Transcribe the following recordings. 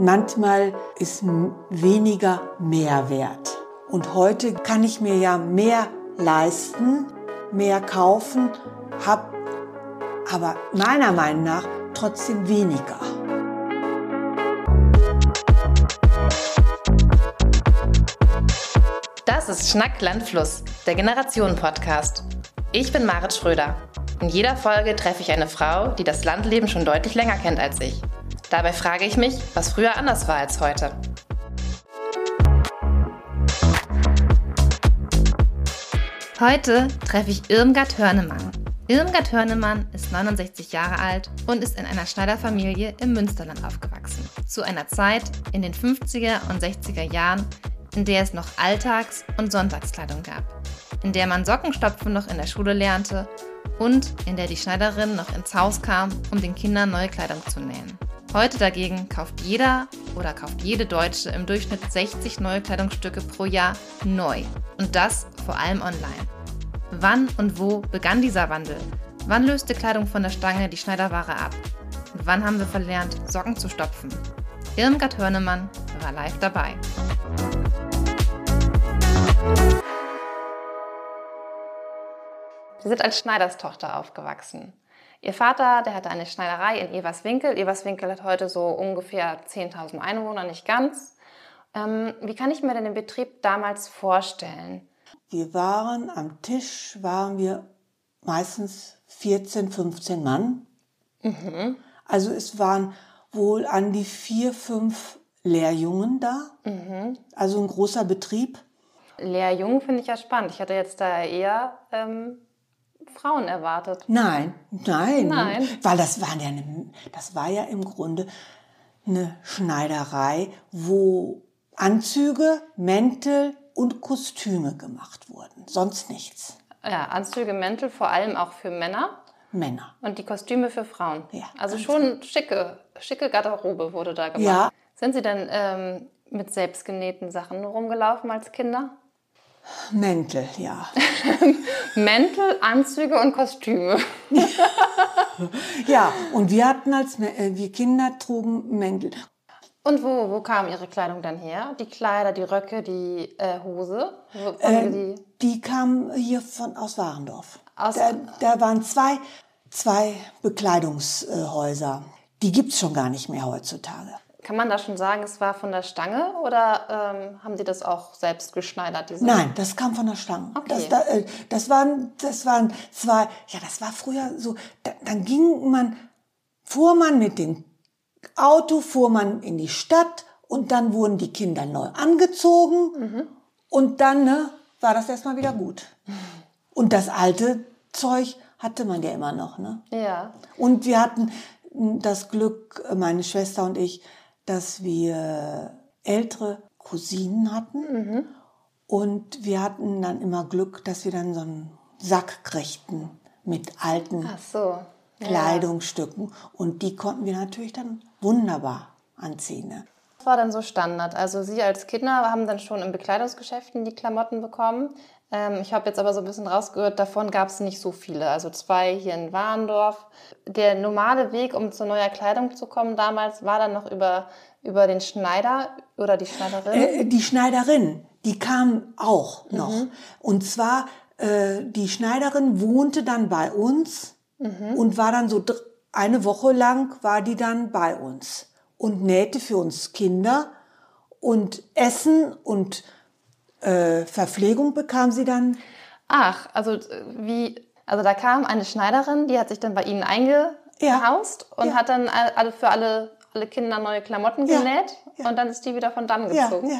Manchmal ist weniger mehr wert. Und heute kann ich mir ja mehr leisten, mehr kaufen, habe aber meiner Meinung nach trotzdem weniger. Das ist Schnack Landfluss, der Generationen-Podcast. Ich bin Marit Schröder. In jeder Folge treffe ich eine Frau, die das Landleben schon deutlich länger kennt als ich. Dabei frage ich mich, was früher anders war als heute. Heute treffe ich Irmgard Hörnemann. Irmgard Hörnemann ist 69 Jahre alt und ist in einer Schneiderfamilie im Münsterland aufgewachsen. Zu einer Zeit in den 50er und 60er Jahren, in der es noch Alltags- und Sonntagskleidung gab, in der man Sockenstopfen noch in der Schule lernte und in der die Schneiderin noch ins Haus kam, um den Kindern neue Kleidung zu nähen. Heute dagegen kauft jeder oder kauft jede Deutsche im Durchschnitt 60 neue Kleidungsstücke pro Jahr neu. Und das vor allem online. Wann und wo begann dieser Wandel? Wann löste Kleidung von der Stange die Schneiderware ab? Und wann haben wir verlernt, Socken zu stopfen? Irmgard Hörnemann war live dabei. Sie sind als Schneiderstochter aufgewachsen. Ihr Vater, der hatte eine Schneiderei in Everswinkel. Everswinkel hat heute so ungefähr 10.000 Einwohner, nicht ganz. Ähm, wie kann ich mir denn den Betrieb damals vorstellen? Wir waren am Tisch, waren wir meistens 14, 15 Mann. Mhm. Also es waren wohl an die vier, fünf Lehrjungen da. Mhm. Also ein großer Betrieb. Lehrjungen finde ich ja spannend. Ich hatte jetzt da eher ähm, Frauen erwartet. Nein, nein, nein, weil das war ja, eine, das war ja im Grunde eine Schneiderei, wo Anzüge, Mäntel und Kostüme gemacht wurden, sonst nichts. Ja, Anzüge, Mäntel vor allem auch für Männer. Männer. Und die Kostüme für Frauen. Ja. Also schon genau. schicke, schicke Garderobe wurde da gemacht. Ja. Sind Sie denn ähm, mit selbstgenähten Sachen rumgelaufen als Kinder? Mäntel, ja. Mäntel, Anzüge und Kostüme. ja, und wir hatten als äh, wir Kinder trugen Mäntel. Und wo, wo kam Ihre Kleidung dann her? Die Kleider, die Röcke, die äh, Hose? Äh, die? die kamen hier von aus Warendorf. Aus da, da waren zwei, zwei Bekleidungshäuser. Die gibt es schon gar nicht mehr heutzutage. Kann man da schon sagen, es war von der Stange oder ähm, haben die das auch selbst geschneidert? Diese? Nein, das kam von der Stange. Okay. Das, da, äh, das, waren, das waren zwei, ja, das war früher so, da, dann ging man, fuhr man mit dem Auto, fuhr man in die Stadt und dann wurden die Kinder neu angezogen mhm. und dann ne, war das erstmal wieder gut. Und das alte Zeug hatte man ja immer noch. Ne? Ja. Und wir hatten das Glück, meine Schwester und ich, dass wir ältere Cousinen hatten. Mhm. Und wir hatten dann immer Glück, dass wir dann so einen Sack kriegten mit alten so. Kleidungsstücken. Und die konnten wir natürlich dann wunderbar anziehen. Ne? Was war dann so Standard? Also Sie als Kinder haben dann schon in Bekleidungsgeschäften die Klamotten bekommen. Ähm, ich habe jetzt aber so ein bisschen rausgehört, davon gab es nicht so viele. Also zwei hier in Warendorf. Der normale Weg, um zu neuer Kleidung zu kommen damals, war dann noch über, über den Schneider oder die Schneiderin? Äh, die Schneiderin, die kam auch noch. Mhm. Und zwar, äh, die Schneiderin wohnte dann bei uns mhm. und war dann so eine Woche lang war die dann bei uns und nähte für uns Kinder und Essen und äh, Verpflegung bekam sie dann. Ach, also äh, wie, also da kam eine Schneiderin, die hat sich dann bei Ihnen eingehaust ja. und ja. hat dann alle, für alle, alle Kinder neue Klamotten genäht ja. und dann ist die wieder von dann gezogen.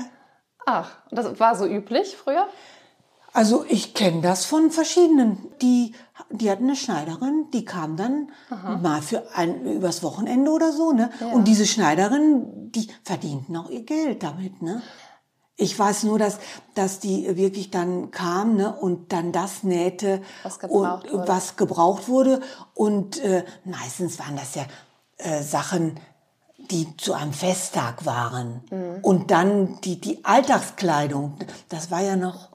Ach, das war so üblich früher? Also ich kenne das von verschiedenen. Die, die hatten eine Schneiderin, die kam dann Aha. mal für ein übers Wochenende oder so, ne? Ja. Und diese Schneiderin, die verdienten auch ihr Geld damit, ne? Ich weiß nur, dass, dass die wirklich dann kam ne, und dann das nähte, was gebraucht und, wurde. Was gebraucht wurde. Und äh, meistens waren das ja äh, Sachen, die zu einem Festtag waren. Mhm. Und dann die, die Alltagskleidung, das war ja noch,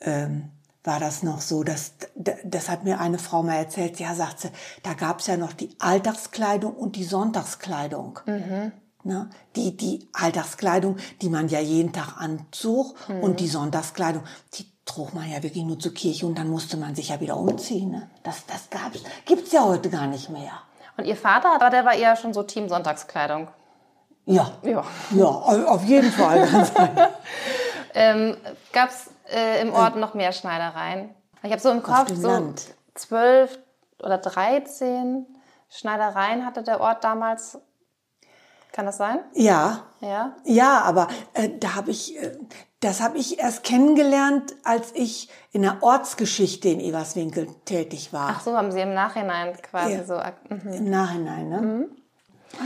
ähm, war das noch so, dass, das hat mir eine Frau mal erzählt, ja, sagt sie, da gab es ja noch die Alltagskleidung und die Sonntagskleidung. Mhm. Ne? Die, die Alltagskleidung, die man ja jeden Tag anzog mhm. und die Sonntagskleidung, die trug man ja wirklich nur zur Kirche und dann musste man sich ja wieder umziehen. Ne? Das, das gab's, gibt's ja heute gar nicht mehr. Und Ihr Vater, der war eher schon so Team Sonntagskleidung? Ja. Ja, ja auf jeden Fall. ähm, Gab es äh, im Ort noch mehr Schneidereien? Ich habe so im Kopf so zwölf oder dreizehn Schneidereien hatte der Ort damals. Kann das sein? Ja. Ja. Ja, aber äh, da habe ich, äh, das habe ich erst kennengelernt, als ich in der Ortsgeschichte in Everswinkel tätig war. Ach so, haben Sie im Nachhinein quasi ja. so. Mhm. Im Nachhinein, ne? Mhm.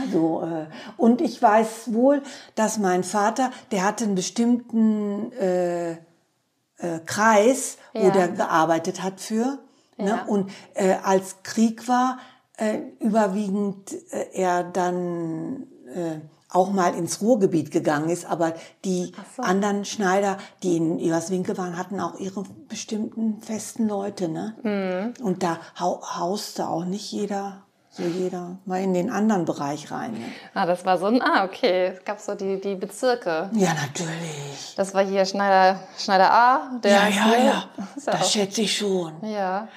Also, äh, und ich weiß wohl, dass mein Vater, der hatte einen bestimmten äh, äh, Kreis, ja. wo der gearbeitet hat für. Ne? Ja. Ne? Und äh, als Krieg war, äh, überwiegend äh, er dann äh, auch mal ins Ruhrgebiet gegangen ist, aber die so. anderen Schneider, die in Everswinkel waren, hatten auch ihre bestimmten festen Leute, ne? Mhm. Und da hauste auch nicht jeder so jeder mal in den anderen Bereich rein. Ne? Ah, das war so ein, ah, okay. Es gab so die, die Bezirke. Ja, natürlich. Das war hier Schneider, Schneider A. Der ja, ja, ja. ja das schätze ich schon. Ja.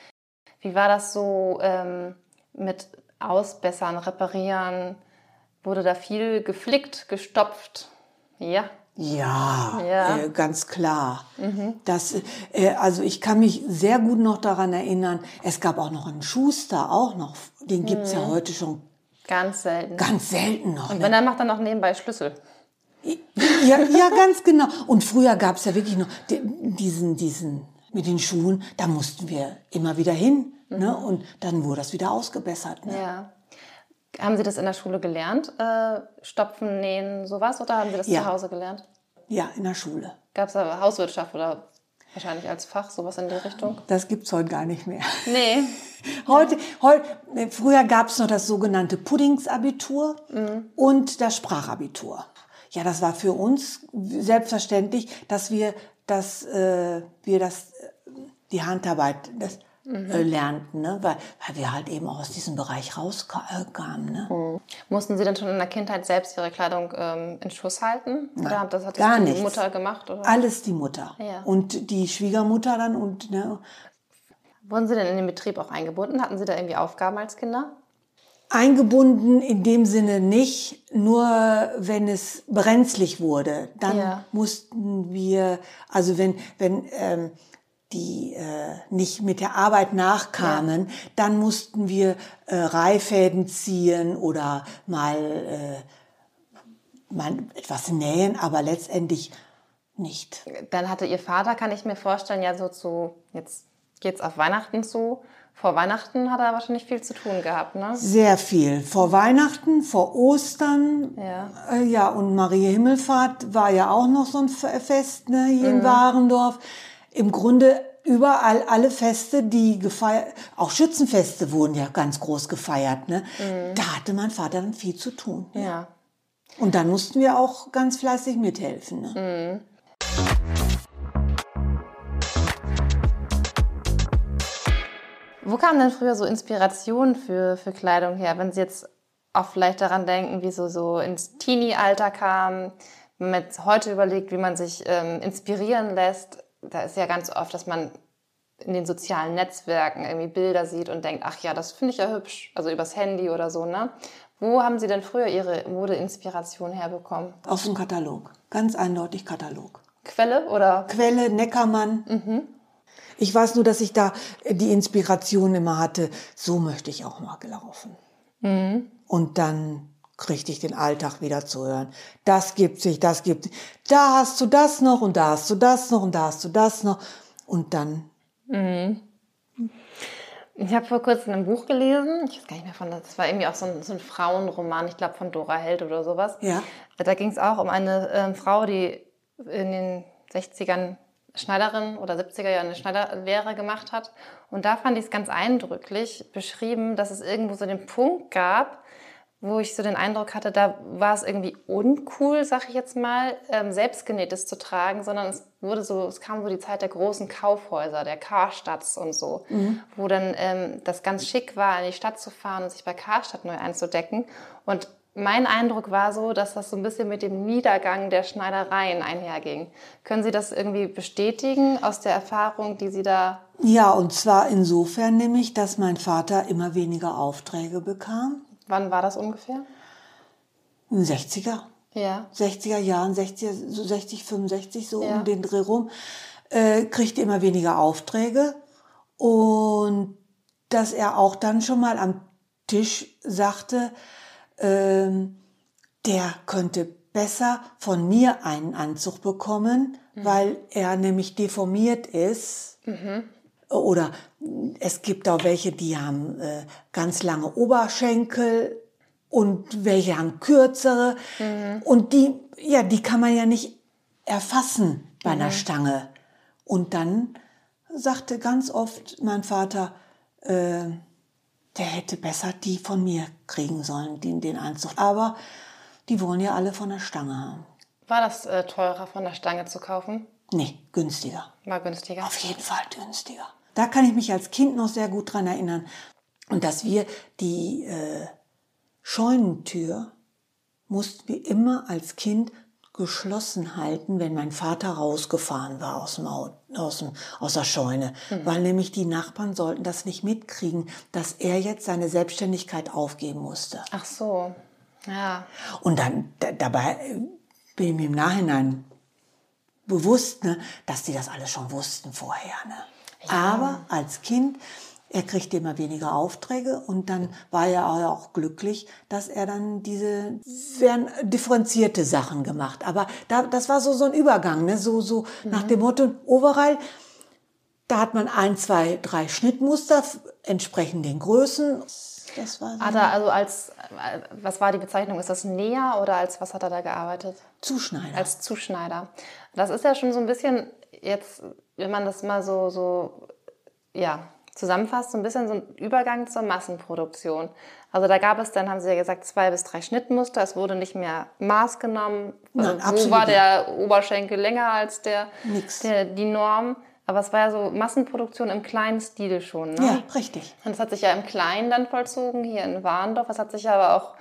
Wie war das so ähm, mit Ausbessern, Reparieren? Wurde da viel geflickt, gestopft? Ja. Ja, ja. Äh, ganz klar. Mhm. Das, äh, also ich kann mich sehr gut noch daran erinnern, es gab auch noch einen Schuster, auch noch, den gibt's mhm. ja heute schon. Ganz selten. Ganz selten noch. Und wenn ne? er macht dann noch nebenbei Schlüssel. Ja, ja, ganz genau. Und früher gab's ja wirklich noch diesen, diesen, mit den Schuhen, da mussten wir immer wieder hin. Ne? Mhm. Ne? Und dann wurde das wieder ausgebessert. Ne? Ja. Haben Sie das in der Schule gelernt? Äh, Stopfen, Nähen, sowas? Oder haben Sie das ja. zu Hause gelernt? Ja, in der Schule. Gab es da Hauswirtschaft oder wahrscheinlich als Fach, sowas in die Richtung? Das gibt es heute gar nicht mehr. Nee. heute, heute, früher gab es noch das sogenannte Puddingsabitur mhm. und das Sprachabitur. Ja, das war für uns selbstverständlich, dass wir das, äh, wir das, äh, die Handarbeit, das mhm. äh, lernten, ne? weil, weil wir halt eben auch aus diesem Bereich rauskamen. Ne? Mhm. Mussten Sie dann schon in der Kindheit selbst Ihre Kleidung ähm, in Schuss halten? Nein, oder das hat gar die nichts. Mutter gemacht? Oder? Alles die Mutter. Ja. Und die Schwiegermutter dann. und ne? Wurden Sie denn in den Betrieb auch eingebunden? Hatten Sie da irgendwie Aufgaben als Kinder? Eingebunden in dem Sinne nicht, nur wenn es brenzlig wurde. Dann ja. mussten wir, also wenn, wenn ähm, die äh, nicht mit der Arbeit nachkamen, ja. dann mussten wir äh, Reihfäden ziehen oder mal, äh, mal etwas nähen, aber letztendlich nicht. Dann hatte Ihr Vater, kann ich mir vorstellen, ja so zu, jetzt geht's auf Weihnachten zu. Vor Weihnachten hat er wahrscheinlich viel zu tun gehabt, ne? Sehr viel. Vor Weihnachten, vor Ostern. Ja. Äh, ja, und Maria Himmelfahrt war ja auch noch so ein Fest ne, hier mhm. in Warendorf im Grunde überall alle Feste, die gefeiert, auch Schützenfeste wurden ja ganz groß gefeiert, ne? Mhm. Da hatte mein Vater dann viel zu tun. Ja. ja. Und dann mussten wir auch ganz fleißig mithelfen. Ne? Mhm. Wo kam denn früher so Inspiration für, für Kleidung her? Wenn Sie jetzt auch vielleicht daran denken, wie so, so ins Teenie-Alter kam, wenn man jetzt heute überlegt, wie man sich ähm, inspirieren lässt, da ist ja ganz oft, dass man in den sozialen Netzwerken irgendwie Bilder sieht und denkt, ach ja, das finde ich ja hübsch, also übers Handy oder so, ne? Wo haben Sie denn früher Ihre Modeinspiration herbekommen? Aus dem Katalog, ganz eindeutig Katalog. Quelle oder? Quelle, Neckermann. Mhm. Ich weiß nur, dass ich da die Inspiration immer hatte, so möchte ich auch mal gelaufen. Mhm. Und dann ich den Alltag wieder zu hören. Das gibt sich, das gibt Da hast du das noch und da hast du das noch und da hast du das noch. Und dann. Mhm. Ich habe vor kurzem ein Buch gelesen, ich weiß gar nicht mehr von, das war irgendwie auch so ein, so ein Frauenroman, ich glaube von Dora Held oder sowas. Ja. Da ging es auch um eine äh, Frau, die in den 60ern Schneiderin oder 70er Jahren eine Schneiderlehre gemacht hat. Und da fand ich es ganz eindrücklich beschrieben, dass es irgendwo so den Punkt gab, wo ich so den Eindruck hatte, da war es irgendwie uncool, sag ich jetzt mal, ähm, selbstgenähtes zu tragen, sondern es wurde so, es kam so die Zeit der großen Kaufhäuser, der Karstadts und so, mhm. wo dann ähm, das ganz schick war, in die Stadt zu fahren und sich bei Karstadt neu einzudecken. Und mein Eindruck war so, dass das so ein bisschen mit dem Niedergang der Schneidereien einherging. Können Sie das irgendwie bestätigen aus der Erfahrung, die Sie da... Ja, und zwar insofern nämlich, dass mein Vater immer weniger Aufträge bekam. Wann war das ungefähr? In den 60er. Ja. 60er Jahren, 60, so 60, 65, so ja. um den Dreh rum, äh, kriegte immer weniger Aufträge. Und dass er auch dann schon mal am Tisch sagte, ähm, der könnte besser von mir einen Anzug bekommen, mhm. weil er nämlich deformiert ist. Mhm. Oder es gibt auch welche, die haben äh, ganz lange Oberschenkel und welche haben kürzere. Mhm. Und die, ja, die kann man ja nicht erfassen bei einer mhm. Stange. Und dann sagte ganz oft mein Vater, äh, der hätte besser die von mir kriegen sollen, den, den Anzug. Aber die wollen ja alle von der Stange haben. War das äh, teurer von der Stange zu kaufen? Nee, günstiger. War günstiger? Auf jeden Fall günstiger. Da kann ich mich als Kind noch sehr gut dran erinnern. Und dass wir die äh, Scheunentür mussten wir immer als Kind geschlossen halten, wenn mein Vater rausgefahren war aus, dem, aus, dem, aus der Scheune, mhm. weil nämlich die Nachbarn sollten das nicht mitkriegen, dass er jetzt seine Selbstständigkeit aufgeben musste. Ach so, ja. Und dann dabei bin ich mir im Nachhinein bewusst, ne, dass die das alles schon wussten vorher. Ne? Ja. Aber als Kind er kriegte immer weniger Aufträge und dann war er auch glücklich, dass er dann diese sehr differenzierte Sachen gemacht. Aber da, das war so so ein Übergang, ne? so so mhm. nach dem Motto Overall. Da hat man ein, zwei, drei Schnittmuster entsprechend den Größen. Das war so hat er also als was war die Bezeichnung? Ist das Näher oder als was hat er da gearbeitet? Zuschneider. Als Zuschneider. Das ist ja schon so ein bisschen jetzt, wenn man das mal so so ja zusammenfasst, so ein bisschen so ein Übergang zur Massenproduktion. Also da gab es dann, haben Sie ja gesagt, zwei bis drei Schnittmuster. Es wurde nicht mehr Maß genommen. Nein, also, wo war der Oberschenkel länger als der, der, die Norm? Aber es war ja so Massenproduktion im kleinen Stil schon. Ne? Ja, richtig. Und das hat sich ja im Kleinen dann vollzogen, hier in Warndorf. Das hat sich aber auch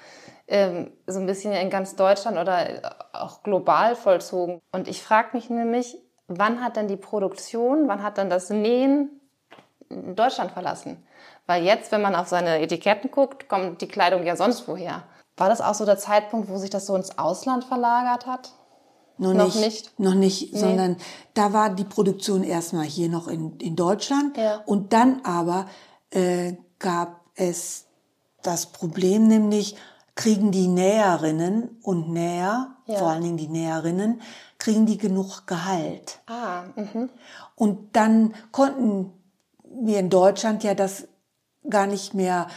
ähm, so ein bisschen in ganz Deutschland oder auch global vollzogen. Und ich frage mich nämlich, wann hat denn die Produktion, wann hat dann das Nähen Deutschland verlassen. Weil jetzt, wenn man auf seine Etiketten guckt, kommt die Kleidung ja sonst woher. War das auch so der Zeitpunkt, wo sich das so ins Ausland verlagert hat? Noch, noch nicht, nicht, Noch nicht, nee. sondern da war die Produktion erstmal hier noch in, in Deutschland. Ja. Und dann aber äh, gab es das Problem, nämlich kriegen die Näherinnen und Näher, ja. vor allen Dingen die Näherinnen, kriegen die genug Gehalt. Ah, mhm. Und dann konnten wir in Deutschland ja das gar nicht mehr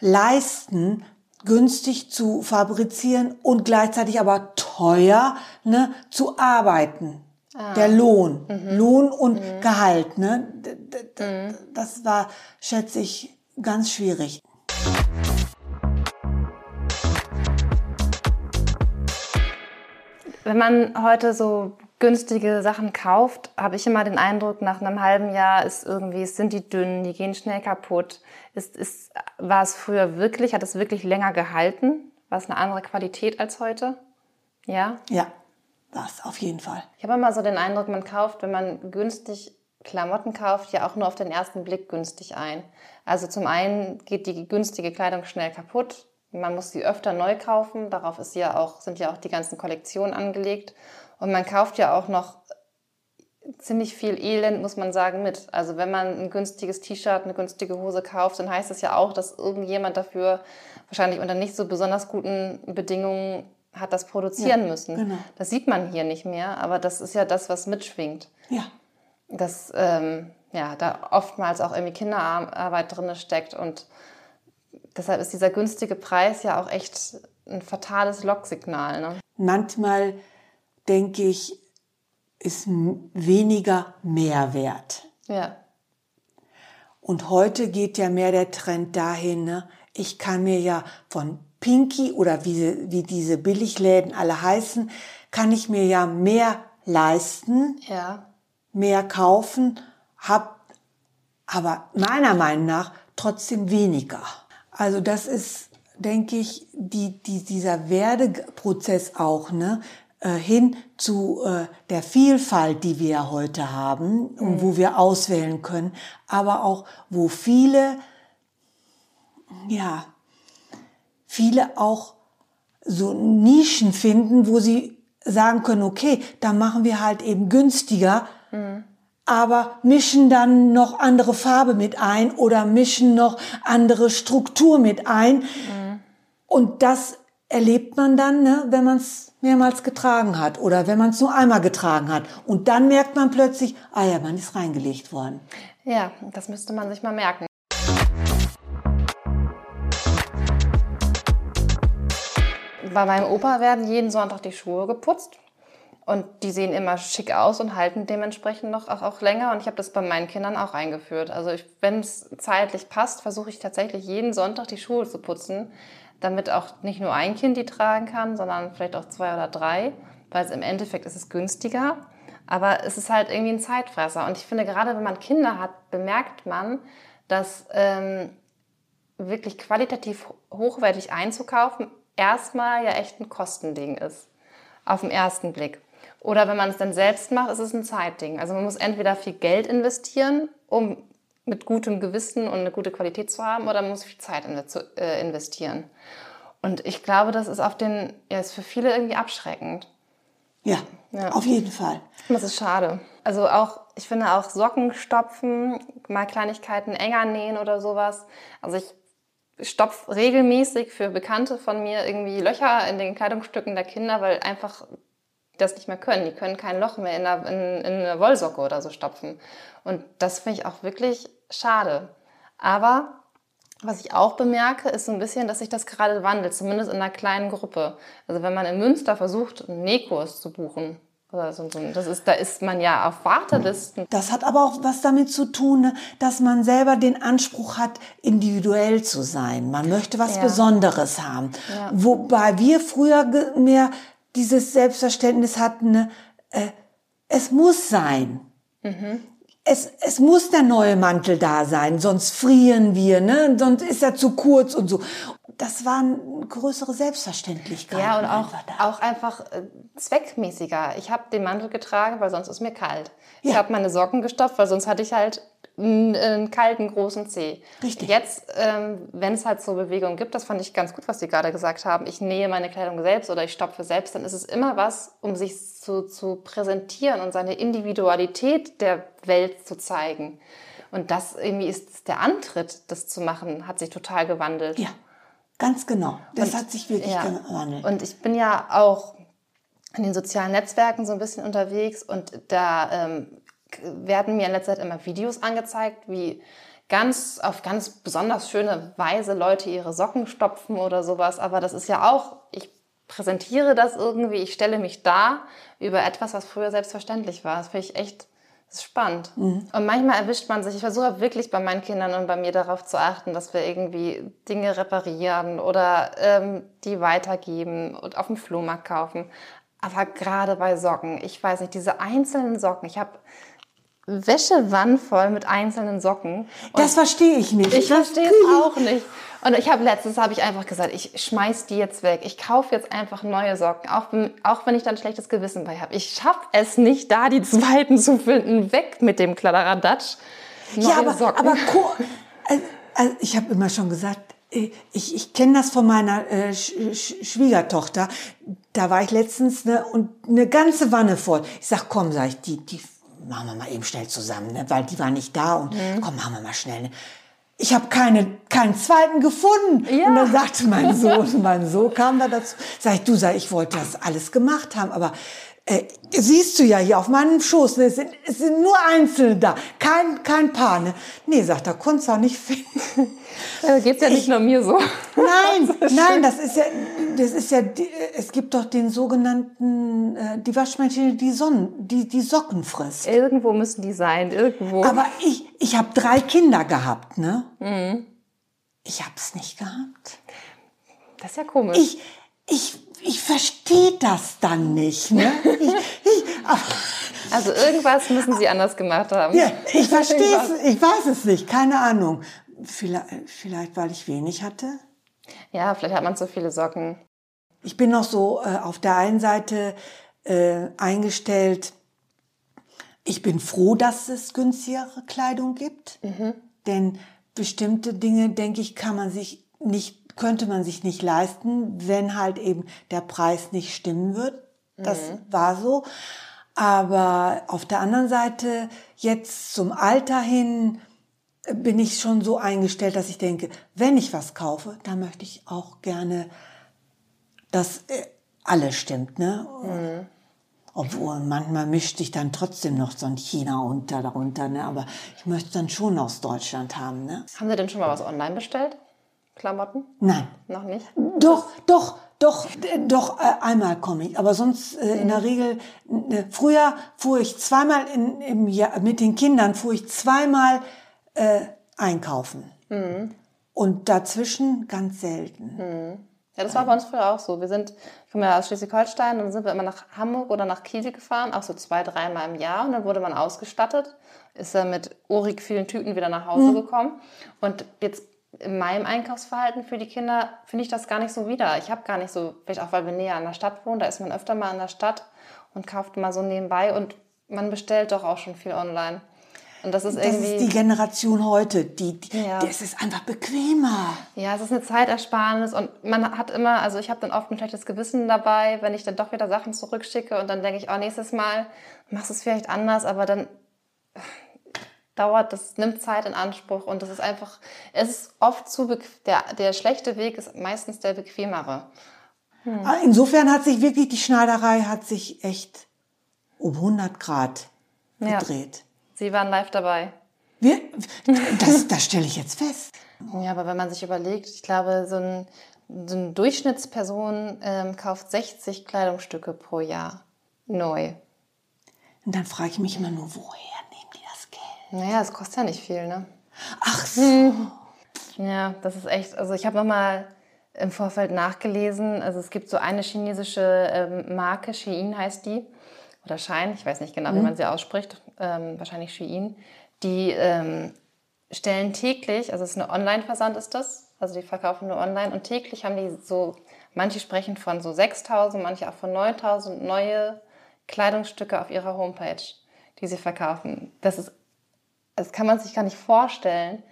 leisten, günstig zu fabrizieren und gleichzeitig aber teuer ne, zu arbeiten. Ah. Der Lohn, mhm. Lohn und mhm. Gehalt, ne? Mhm. Das war, schätze ich, ganz schwierig. Wenn man heute so günstige Sachen kauft, habe ich immer den Eindruck, nach einem halben Jahr ist irgendwie, sind die dünn, die gehen schnell kaputt. Ist, ist, war es früher wirklich, hat es wirklich länger gehalten? War es eine andere Qualität als heute? Ja? Ja, war es auf jeden Fall. Ich habe immer so den Eindruck, man kauft, wenn man günstig Klamotten kauft, ja auch nur auf den ersten Blick günstig ein. Also zum einen geht die günstige Kleidung schnell kaputt. Man muss sie öfter neu kaufen. Darauf ist ja auch, sind ja auch die ganzen Kollektionen angelegt. Und man kauft ja auch noch ziemlich viel Elend, muss man sagen, mit. Also wenn man ein günstiges T-Shirt, eine günstige Hose kauft, dann heißt es ja auch, dass irgendjemand dafür wahrscheinlich unter nicht so besonders guten Bedingungen hat das produzieren ja, müssen. Genau. Das sieht man hier nicht mehr, aber das ist ja das, was mitschwingt. Ja. Dass ähm, ja, da oftmals auch irgendwie Kinderarbeit drin steckt und deshalb ist dieser günstige Preis ja auch echt ein fatales Locksignal. Ne? Manchmal denke ich, ist weniger Mehrwert. Ja. Und heute geht ja mehr der Trend dahin, ne? ich kann mir ja von Pinky oder wie, wie diese Billigläden alle heißen, kann ich mir ja mehr leisten, ja. mehr kaufen, hab aber meiner Meinung nach trotzdem weniger. Also das ist denke ich, die, die, dieser Werdeprozess auch, ne, hin zu äh, der Vielfalt, die wir heute haben und wo wir auswählen können, aber auch wo viele, ja, viele auch so Nischen finden, wo sie sagen können, okay, da machen wir halt eben günstiger, mhm. aber mischen dann noch andere Farbe mit ein oder mischen noch andere Struktur mit ein. Mhm. Und das erlebt man dann, ne, wenn man es mehrmals getragen hat oder wenn man es nur einmal getragen hat. Und dann merkt man plötzlich, ah ja, man ist reingelegt worden. Ja, das müsste man sich mal merken. Bei meinem Opa werden jeden Sonntag die Schuhe geputzt. Und die sehen immer schick aus und halten dementsprechend noch auch, auch länger. Und ich habe das bei meinen Kindern auch eingeführt. Also wenn es zeitlich passt, versuche ich tatsächlich jeden Sonntag die Schuhe zu putzen, damit auch nicht nur ein Kind die tragen kann, sondern vielleicht auch zwei oder drei, weil es im Endeffekt ist es günstiger. Aber es ist halt irgendwie ein Zeitfresser. Und ich finde, gerade wenn man Kinder hat, bemerkt man, dass ähm, wirklich qualitativ hochwertig einzukaufen erstmal ja echt ein Kostending ist. Auf den ersten Blick. Oder wenn man es dann selbst macht, ist es ein Zeitding. Also man muss entweder viel Geld investieren, um mit gutem Gewissen und eine gute Qualität zu haben, oder man muss viel Zeit äh, investieren. Und ich glaube, das ist auf den, ja, ist für viele irgendwie abschreckend. Ja, ja, auf jeden Fall. Das ist schade. Also auch, ich finde auch Socken stopfen, mal Kleinigkeiten enger nähen oder sowas. Also ich stopf regelmäßig für Bekannte von mir irgendwie Löcher in den Kleidungsstücken der Kinder, weil einfach das nicht mehr können. Die können kein Loch mehr in eine, in, in eine Wollsocke oder so stopfen. Und das finde ich auch wirklich schade. Aber was ich auch bemerke, ist so ein bisschen, dass sich das gerade wandelt, zumindest in einer kleinen Gruppe. Also wenn man in Münster versucht, einen Nähkurs zu buchen, das ist, da ist man ja auf Wartelisten. Das hat aber auch was damit zu tun, ne, dass man selber den Anspruch hat, individuell zu sein. Man möchte was ja. Besonderes haben. Ja. Wobei wir früher mehr dieses Selbstverständnis hatten, ne, äh, es muss sein. Mhm. Es, es muss der neue Mantel da sein, sonst frieren wir, ne? sonst ist er zu kurz und so das war eine größere Selbstverständlichkeit. Ja, und auch, auch einfach äh, zweckmäßiger. Ich habe den Mantel getragen, weil sonst ist mir kalt. Ja. Ich habe meine Socken gestopft, weil sonst hatte ich halt einen, einen kalten großen Zeh. Richtig. Jetzt, ähm, wenn es halt so Bewegungen gibt, das fand ich ganz gut, was Sie gerade gesagt haben, ich nähe meine Kleidung selbst oder ich stopfe selbst, dann ist es immer was, um sich zu, zu präsentieren und seine Individualität der Welt zu zeigen. Und das irgendwie ist der Antritt, das zu machen, hat sich total gewandelt. Ja. Ganz genau. Das und, hat sich wirklich ja. gewandelt. Und ich bin ja auch in den sozialen Netzwerken so ein bisschen unterwegs und da ähm, werden mir in letzter Zeit immer Videos angezeigt, wie ganz auf ganz besonders schöne Weise Leute ihre Socken stopfen oder sowas. Aber das ist ja auch, ich präsentiere das irgendwie, ich stelle mich da über etwas, was früher selbstverständlich war. Das finde ich echt das ist spannend. Mhm. Und manchmal erwischt man sich, ich versuche wirklich bei meinen Kindern und bei mir darauf zu achten, dass wir irgendwie Dinge reparieren oder ähm, die weitergeben und auf dem Flohmarkt kaufen. Aber gerade bei Socken, ich weiß nicht, diese einzelnen Socken, ich habe Wäschewann voll mit einzelnen Socken. das verstehe ich nicht. Ich verstehe es auch nicht. Und ich habe letztens habe ich einfach gesagt, ich schmeiß die jetzt weg. Ich kaufe jetzt einfach neue Socken, auch, auch wenn ich dann schlechtes Gewissen bei habe. Ich schaffe es nicht, da die zweiten zu finden. Weg mit dem Kladderadatsch. Neue ja, aber, Socken. aber also ich habe immer schon gesagt, äh, ich, ich kenne das von meiner äh, Sch Sch Schwiegertochter. Da war ich letztens ne, und eine ganze Wanne voll. Ich sag, komm, sag ich, die, die machen wir mal eben schnell zusammen, ne, weil die war nicht da und mhm. komm, machen wir mal schnell. Ne ich habe keine, keinen zweiten gefunden. Ja. Und dann sagte mein Sohn, mein Sohn kam da dazu, sag ich, du sag, ich wollte das alles gemacht haben, aber äh, siehst du ja hier auf meinem Schoß, ne, es, sind, es sind nur Einzelne da, kein, kein Paar. Ne? Nee, sagt er, konntest du auch nicht finden. Da geht's ja nicht ich, nur mir so. Nein, das nein, das ist ja, das ist ja, es gibt doch den sogenannten, äh, die Waschmaschine, die Sonnen, die, die Socken frisst. Irgendwo müssen die sein, irgendwo. Aber ich, ich habe drei Kinder gehabt, ne? Mhm. Ich hab's nicht gehabt. Das ist ja komisch. Ich, ich, ich verstehe das dann nicht. Ne? Ich, ich, also irgendwas müssen Sie anders gemacht haben. Ja, ich verstehe es, ich weiß es nicht, keine Ahnung. Vielleicht, vielleicht, weil ich wenig hatte. Ja, vielleicht hat man zu viele Socken. Ich bin noch so äh, auf der einen Seite äh, eingestellt, ich bin froh, dass es günstigere Kleidung gibt, mhm. denn bestimmte Dinge, denke ich, kann man sich nicht, könnte man sich nicht leisten, wenn halt eben der Preis nicht stimmen wird. Das mhm. war so. Aber auf der anderen Seite, jetzt zum Alter hin, bin ich schon so eingestellt, dass ich denke, wenn ich was kaufe, dann möchte ich auch gerne, dass äh, alles stimmt, ne? Mhm. Obwohl manchmal mischt sich dann trotzdem noch so ein China unter darunter, ne? Aber ich möchte dann schon aus Deutschland haben, ne? Haben Sie denn schon mal was online bestellt? Klamotten? Nein. Noch nicht? Doch, doch, doch, doch, äh, einmal komme ich. Aber sonst äh, in der mhm. Regel, äh, früher fuhr ich zweimal in, im Jahr, mit den Kindern fuhr ich zweimal äh, einkaufen. Mhm. Und dazwischen ganz selten. Mhm. Ja, das war bei uns früher auch so. Wir sind, ich komme ja aus Schleswig-Holstein, dann sind wir immer nach Hamburg oder nach Kiel gefahren, auch so zwei, dreimal im Jahr. Und dann wurde man ausgestattet, ist er mit urig vielen Tüten wieder nach Hause mhm. gekommen. Und jetzt in meinem Einkaufsverhalten für die Kinder finde ich das gar nicht so wieder. Ich habe gar nicht so, vielleicht auch weil wir näher an der Stadt wohnen, da ist man öfter mal in der Stadt und kauft mal so nebenbei und man bestellt doch auch schon viel online. Und das ist irgendwie. Das ist die Generation heute, die, die ja. das ist einfach bequemer. Ja, es ist eine Zeitersparnis und man hat immer, also ich habe dann oft ein schlechtes Gewissen dabei, wenn ich dann doch wieder Sachen zurückschicke und dann denke ich, oh, nächstes Mal machst du es vielleicht anders, aber dann dauert, das nimmt Zeit in Anspruch und das ist einfach, es ist oft zu der, der schlechte Weg ist meistens der bequemere. Hm. Insofern hat sich wirklich die Schneiderei hat sich echt um 100 Grad gedreht. Ja. Sie waren live dabei. Wir, das, das stelle ich jetzt fest. Ja, aber wenn man sich überlegt, ich glaube, so, ein, so eine Durchschnittsperson ähm, kauft 60 Kleidungsstücke pro Jahr neu. Und dann frage ich mich immer nur, woher nehmen die das Geld? Naja, es kostet ja nicht viel, ne? Ach so. Hm. Ja, das ist echt, also ich habe nochmal im Vorfeld nachgelesen, also es gibt so eine chinesische ähm, Marke, Shein heißt die, oder Schein, ich weiß nicht genau, wie mhm. man sie ausspricht, ähm, wahrscheinlich Shein, die ähm, stellen täglich, also es ist eine Online-Versand ist das, also die verkaufen nur online und täglich haben die so, manche sprechen von so 6000, manche auch von 9000 neue Kleidungsstücke auf ihrer Homepage, die sie verkaufen. Das ist, das kann man sich gar nicht vorstellen,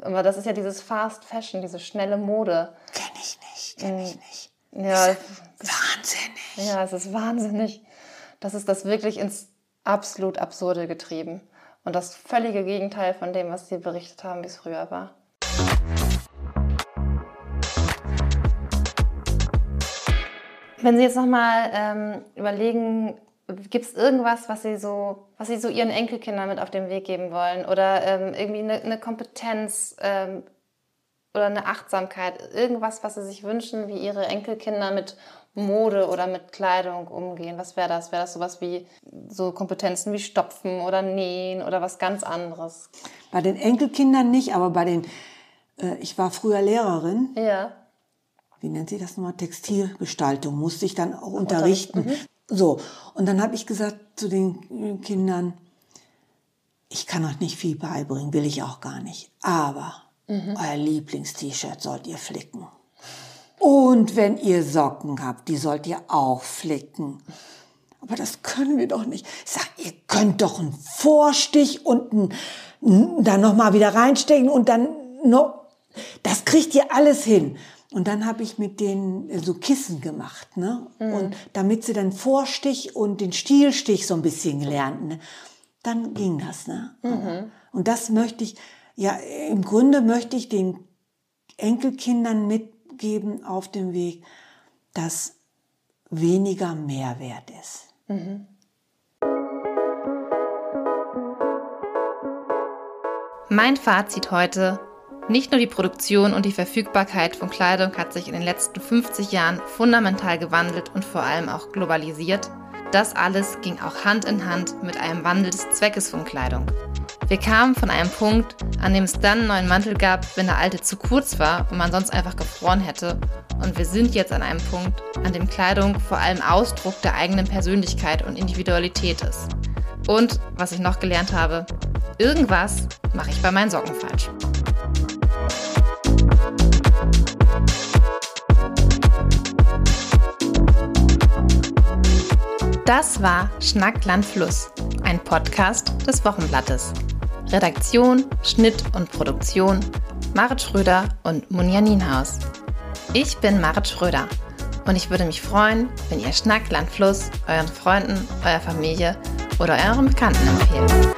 aber das ist ja dieses Fast Fashion, diese schnelle Mode. Kenn ich nicht, kenn ich mm, nicht. Ja, wahnsinnig. Ja, es ist wahnsinnig das ist das wirklich ins absolut Absurde getrieben. Und das völlige Gegenteil von dem, was Sie berichtet haben, wie es früher war. Wenn Sie jetzt nochmal ähm, überlegen, gibt es irgendwas, was Sie, so, was Sie so Ihren Enkelkindern mit auf den Weg geben wollen? Oder ähm, irgendwie eine, eine Kompetenz ähm, oder eine Achtsamkeit? Irgendwas, was Sie sich wünschen, wie Ihre Enkelkinder mit Mode oder mit Kleidung umgehen? Was wäre das? Wäre das sowas wie so Kompetenzen wie Stopfen oder Nähen oder was ganz anderes? Bei den Enkelkindern nicht, aber bei den, äh, ich war früher Lehrerin. Ja. Wie nennt sie das nochmal? Textilgestaltung musste ich dann auch unterrichten. Mhm. So, und dann habe ich gesagt zu den Kindern, ich kann euch nicht viel beibringen, will ich auch gar nicht. Aber mhm. euer Lieblingst-T-Shirt sollt ihr flicken. Und wenn ihr Socken habt, die sollt ihr auch flicken. Aber das können wir doch nicht. Ich sag, ihr könnt doch einen Vorstich und einen, dann noch mal wieder reinstecken und dann noch, das kriegt ihr alles hin. Und dann habe ich mit denen so Kissen gemacht, ne? Mhm. Und damit sie dann Vorstich und den Stielstich so ein bisschen lernten, ne? dann ging das, ne? Mhm. Und das möchte ich, ja, im Grunde möchte ich den Enkelkindern mit geben auf dem Weg, dass weniger Mehrwert ist. Mhm. Mein Fazit heute, nicht nur die Produktion und die Verfügbarkeit von Kleidung hat sich in den letzten 50 Jahren fundamental gewandelt und vor allem auch globalisiert. Das alles ging auch Hand in Hand mit einem Wandel des Zweckes von Kleidung. Wir kamen von einem Punkt, an dem es dann einen neuen Mantel gab, wenn der alte zu kurz war und man sonst einfach gefroren hätte. Und wir sind jetzt an einem Punkt, an dem Kleidung vor allem Ausdruck der eigenen Persönlichkeit und Individualität ist. Und, was ich noch gelernt habe, irgendwas mache ich bei meinen Socken falsch. Das war Schnack Land Fluss, ein Podcast des Wochenblattes. Redaktion, Schnitt und Produktion Marit Schröder und Munja Nienhaus. Ich bin Marit Schröder und ich würde mich freuen, wenn ihr Schnack Land Fluss euren Freunden, eurer Familie oder euren Bekannten empfehlt.